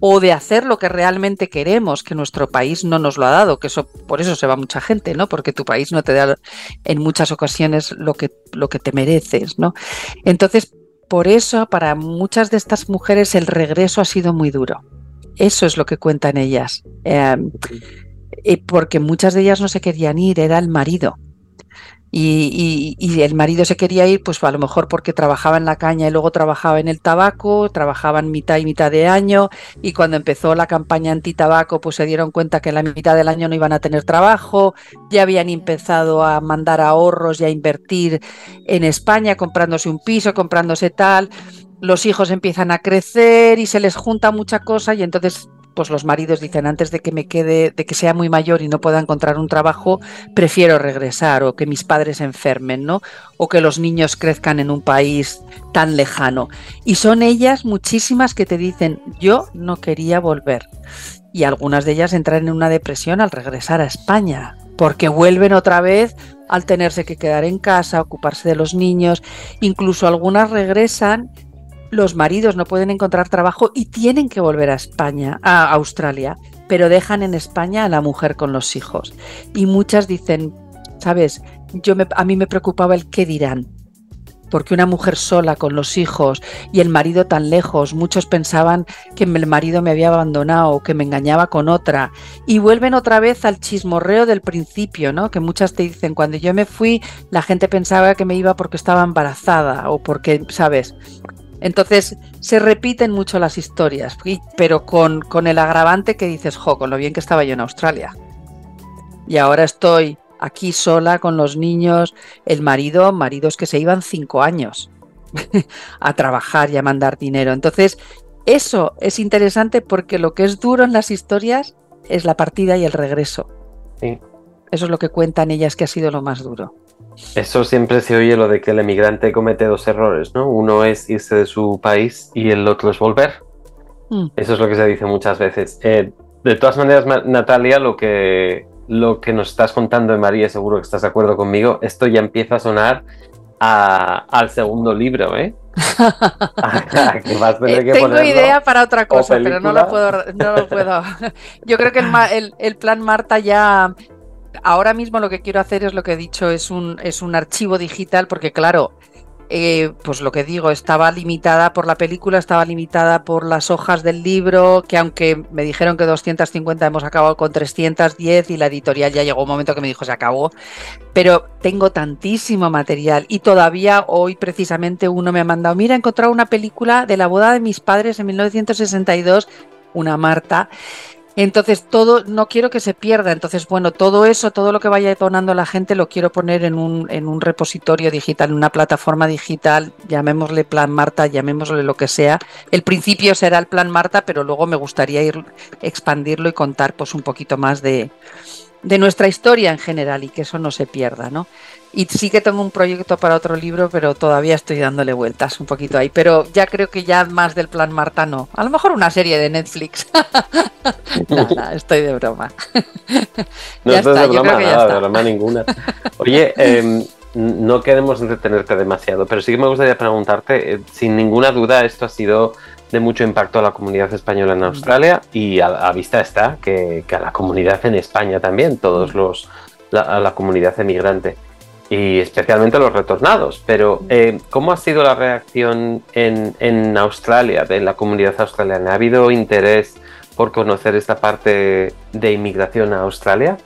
o de hacer lo que realmente queremos, que nuestro país no nos lo ha dado, que eso por eso se va mucha gente, ¿no? Porque tu país no te da en muchas ocasiones lo que, lo que te mereces, ¿no? Entonces, por eso, para muchas de estas mujeres el regreso ha sido muy duro. Eso es lo que cuentan ellas. Eh, porque muchas de ellas no se querían ir, era el marido. Y, y, y, el marido se quería ir, pues a lo mejor porque trabajaba en la caña y luego trabajaba en el tabaco, trabajaban mitad y mitad de año, y cuando empezó la campaña anti-tabaco, pues se dieron cuenta que en la mitad del año no iban a tener trabajo, ya habían empezado a mandar ahorros y a invertir en España, comprándose un piso, comprándose tal, los hijos empiezan a crecer y se les junta mucha cosa y entonces pues los maridos dicen antes de que me quede, de que sea muy mayor y no pueda encontrar un trabajo, prefiero regresar o que mis padres enfermen, ¿no? O que los niños crezcan en un país tan lejano. Y son ellas muchísimas que te dicen, yo no quería volver. Y algunas de ellas entran en una depresión al regresar a España, porque vuelven otra vez al tenerse que quedar en casa, ocuparse de los niños, incluso algunas regresan los maridos no pueden encontrar trabajo y tienen que volver a España, a Australia, pero dejan en España a la mujer con los hijos. Y muchas dicen, sabes, yo a mí me preocupaba el qué dirán, porque una mujer sola con los hijos y el marido tan lejos, muchos pensaban que el marido me había abandonado que me engañaba con otra y vuelven otra vez al chismorreo del principio, ¿no? Que muchas te dicen, cuando yo me fui, la gente pensaba que me iba porque estaba embarazada o porque, ¿sabes? Entonces se repiten mucho las historias, pero con, con, el agravante que dices, jo, con lo bien que estaba yo en Australia. Y ahora estoy aquí sola con los niños, el marido, maridos que se iban cinco años *laughs* a trabajar y a mandar dinero. Entonces, eso es interesante porque lo que es duro en las historias es la partida y el regreso. Sí. Eso es lo que cuentan ellas que ha sido lo más duro. Eso siempre se oye lo de que el emigrante comete dos errores, ¿no? Uno es irse de su país y el otro es volver. Mm. Eso es lo que se dice muchas veces. Eh, de todas maneras, Natalia, lo que, lo que nos estás contando de María, seguro que estás de acuerdo conmigo, esto ya empieza a sonar a, al segundo libro, ¿eh? *laughs* *laughs* que vas a tener que Tengo idea para otra cosa, pero no lo puedo. No lo puedo. *laughs* Yo creo que el, el, el plan Marta ya ahora mismo lo que quiero hacer es lo que he dicho, es un, es un archivo digital, porque claro, eh, pues lo que digo, estaba limitada por la película, estaba limitada por las hojas del libro, que aunque me dijeron que 250 hemos acabado con 310 y la editorial ya llegó un momento que me dijo se acabó, pero tengo tantísimo material y todavía hoy precisamente uno me ha mandado, mira, he encontrado una película de la boda de mis padres en 1962 una Marta. Entonces, todo, no quiero que se pierda. Entonces, bueno, todo eso, todo lo que vaya detonando la gente, lo quiero poner en un, en un repositorio digital, en una plataforma digital, llamémosle Plan Marta, llamémosle lo que sea. El principio será el Plan Marta, pero luego me gustaría ir expandirlo y contar pues un poquito más de, de nuestra historia en general y que eso no se pierda, ¿no? Y sí que tengo un proyecto para otro libro, pero todavía estoy dándole vueltas un poquito ahí. Pero ya creo que ya más del plan Marta no. A lo mejor una serie de Netflix. *laughs* nada, estoy de broma. *laughs* No Ya estás está, de broma, nada, de broma ninguna. Oye, *laughs* em, no queremos entretenerte demasiado, pero sí que me gustaría preguntarte, eh, sin ninguna duda, esto ha sido de mucho impacto a la comunidad española en Australia y a, a vista está que, que a la comunidad en España también, todos los, la, a la comunidad emigrante y especialmente los retornados. Pero, eh, ¿cómo ha sido la reacción en, en Australia, de la comunidad australiana? ¿Ha habido interés por conocer esta parte de inmigración a Australia?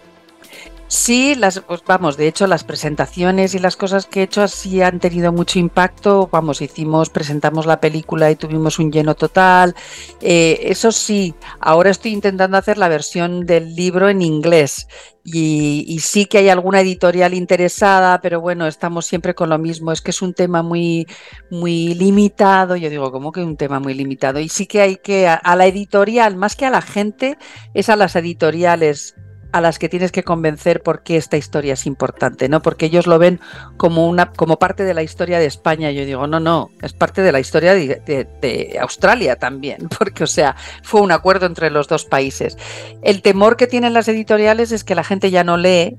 Sí, las, pues vamos, de hecho las presentaciones y las cosas que he hecho así han tenido mucho impacto. Vamos, hicimos, presentamos la película y tuvimos un lleno total. Eh, eso sí, ahora estoy intentando hacer la versión del libro en inglés. Y, sí que hay alguna editorial interesada, pero bueno, estamos siempre con lo mismo. Es que es un tema muy, muy limitado. Yo digo, ¿cómo que un tema muy limitado? Y sí que hay que, a, a la editorial, más que a la gente, es a las editoriales a las que tienes que convencer por qué esta historia es importante, ¿no? Porque ellos lo ven como una como parte de la historia de España. Yo digo, no, no, es parte de la historia de, Australia también, *laughs* porque, o sea, fue un acuerdo entre los dos países. El temor que tienen las editoriales es que la gente ya no lee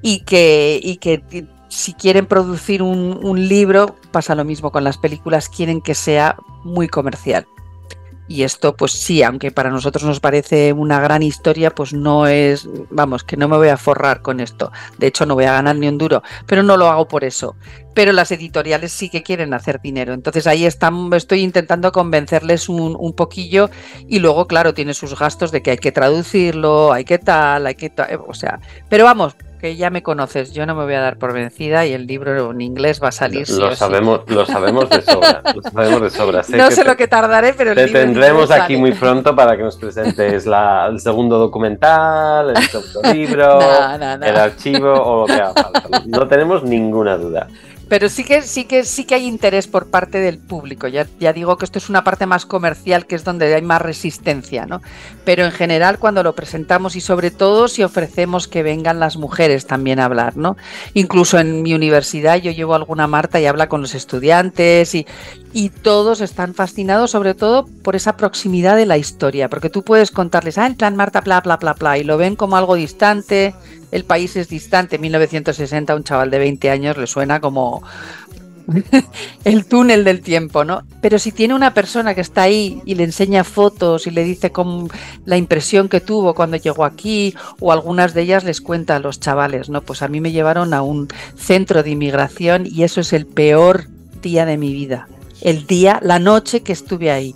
y que, y que si quieren producir un libro, pasa lo mismo con las películas, quieren que sea muy comercial. Y esto, pues sí, aunque para nosotros nos parece una gran historia, pues no es, vamos, que no me voy a forrar con esto. De hecho, no voy a ganar ni un duro, pero no lo hago por eso. Pero las editoriales sí que quieren hacer dinero. Entonces ahí están, estoy intentando convencerles un, un poquillo y luego, claro, tiene sus gastos de que hay que traducirlo, hay que tal, hay que tal, o sea, pero vamos, que ya me conoces, yo no me voy a dar por vencida y el libro en inglés va a salir. lo, sí. sabemos, lo sabemos de sobra. *laughs* Lo sabemos de sobra. Sé No que sé te- lo que tardaré, pero el Te libro tendremos aquí sale. muy pronto para que nos presentes la- el segundo documental, el segundo *laughs* libro, No, no, no. el archivo o lo que haga falta. No tenemos ninguna duda. Pero sí que sí que sí que hay interés por parte del público. Ya, ya digo que esto es una parte más comercial, que es donde hay más resistencia, ¿no? Pero en general, cuando lo presentamos y sobre todo si ofrecemos que vengan las mujeres también a hablar, ¿no? Incluso en mi universidad yo llevo alguna Marta y habla con los estudiantes y, y todos están fascinados, sobre todo por esa proximidad de la historia, porque tú puedes contarles, ah, en plan Marta, bla, bla, bla, bla, y lo ven como algo distante, el país es distante, 1960 a un chaval de 20 años le suena como *laughs* el túnel del tiempo, ¿no? Pero si tiene una persona que está ahí y le enseña fotos y le dice cómo la impresión que tuvo cuando llegó aquí, o algunas de ellas les cuenta a los chavales, ¿no? Pues a mí me llevaron a un centro de inmigración y eso es el peor día de mi vida. El día, la noche que estuve ahí.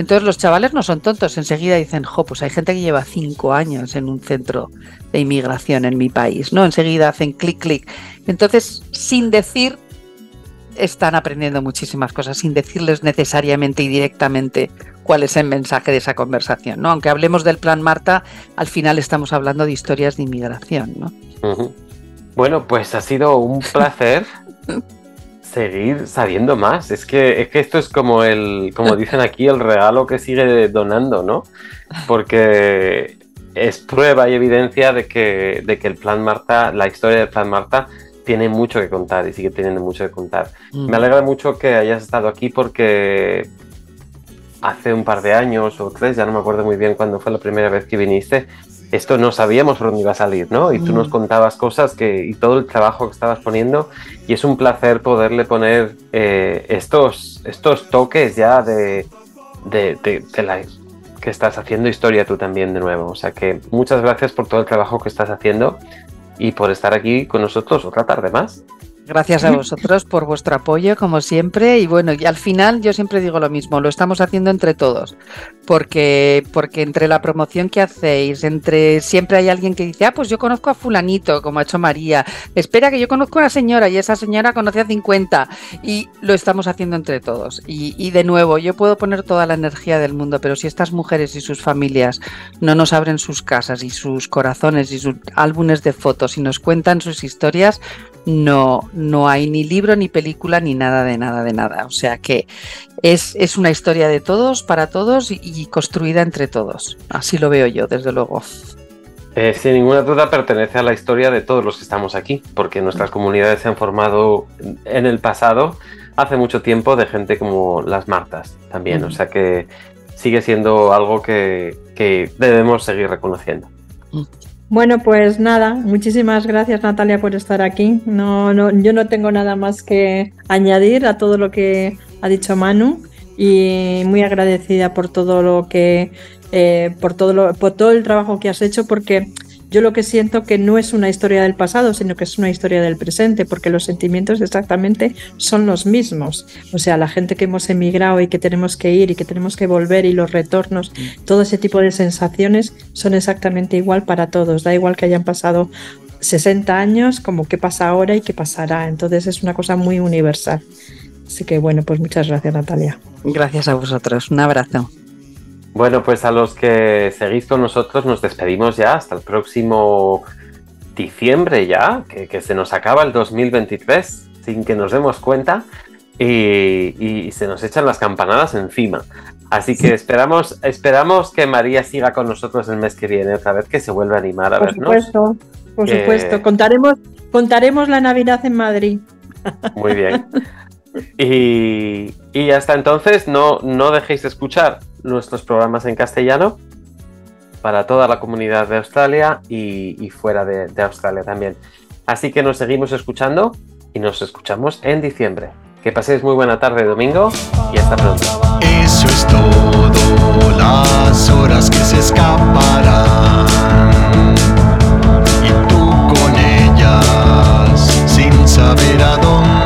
Entonces los chavales no son tontos, enseguida dicen, jo, pues hay gente que lleva cinco años en un centro de inmigración en mi país, ¿no? Enseguida hacen clic, clic. Entonces, sin decir, están aprendiendo muchísimas cosas, sin decirles necesariamente y directamente cuál es el mensaje de esa conversación, ¿no? Aunque hablemos del plan Marta, al final estamos hablando de historias de inmigración, ¿no? Bueno, pues ha sido un placer *laughs* seguir sabiendo más. Es que, es que esto es como el, como dicen aquí, el regalo que sigue donando, ¿no? Porque es prueba y evidencia de que, de que el plan Marta, la historia del plan Marta, tiene mucho que contar y sigue teniendo mucho que contar. Me alegra mucho que hayas estado aquí porque hace un par de años o tres, ya no me acuerdo muy bien cuándo fue la primera vez que viniste, esto no sabíamos por dónde iba a salir, ¿no? Y tú Mm. nos contabas cosas que, y todo el trabajo que estabas poniendo, y es un placer poderle poner eh, estos, estos toques ya de, de, de- de la que estás haciendo historia tú también de nuevo. O sea que muchas gracias por todo el trabajo que estás haciendo y por estar aquí con nosotros otra tarde más. Gracias a vosotros por vuestro apoyo, como siempre. Y bueno, y al final yo siempre digo lo mismo, lo estamos haciendo entre todos. Porque, porque entre la promoción que hacéis, entre siempre hay alguien que dice, ah, pues yo conozco a fulanito, como ha hecho María. Espera que yo conozco a una señora y esa señora conoce a 50. Y lo estamos haciendo entre todos. Y, y de nuevo, yo puedo poner toda la energía del mundo, pero si estas mujeres y sus familias no nos abren sus casas y sus corazones y sus álbumes de fotos y nos cuentan sus historias, no, no hay ni libro, ni película, ni nada de nada de nada. O sea que es, es una historia de todos, para todos y, y construida entre todos. Así lo veo yo, desde luego. Eh, sin ninguna duda pertenece a la historia de todos los que estamos aquí, porque nuestras comunidades se han formado en el pasado, hace mucho tiempo, de gente como las Martas también. O sea que sigue siendo algo que, que debemos seguir reconociendo. Bueno, pues nada, muchísimas gracias Natalia por estar aquí. No, no, yo no tengo nada más que añadir a todo lo que ha dicho Manu y muy agradecida por todo lo que, eh, por todo lo, por todo el trabajo que has hecho, porque yo lo que siento que no es una historia del pasado, sino que es una historia del presente, porque los sentimientos exactamente son los mismos. O sea, la gente que hemos emigrado y que tenemos que ir y que tenemos que volver y los retornos, todo ese tipo de sensaciones son exactamente igual para todos. Da igual que hayan pasado 60 años, como qué pasa ahora y qué pasará. Entonces es una cosa muy universal. Así que bueno, pues muchas gracias Natalia. Gracias a vosotros. Un abrazo. Bueno, pues a los que seguís con nosotros nos despedimos ya hasta el próximo diciembre ya, que, que se nos acaba el 2023 sin que nos demos cuenta y, y se nos echan las campanadas encima. Así que esperamos, esperamos que María siga con nosotros el mes que viene otra vez, que se vuelva a animar a Por vernos. supuesto, por Que- supuesto. Contaremos, contaremos la Navidad en Madrid. Muy bien. *laughs* Y, hasta entonces no, no dejéis de escuchar nuestros programas en castellano para toda la comunidad de Australia y, fuera de, de Australia también. Así que nos seguimos escuchando y nos escuchamos en diciembre. Que paséis muy buena tarde domingo y hasta pronto. Eso es todo, las horas que se escaparán. Y tú con ellas, sin saber a dónde.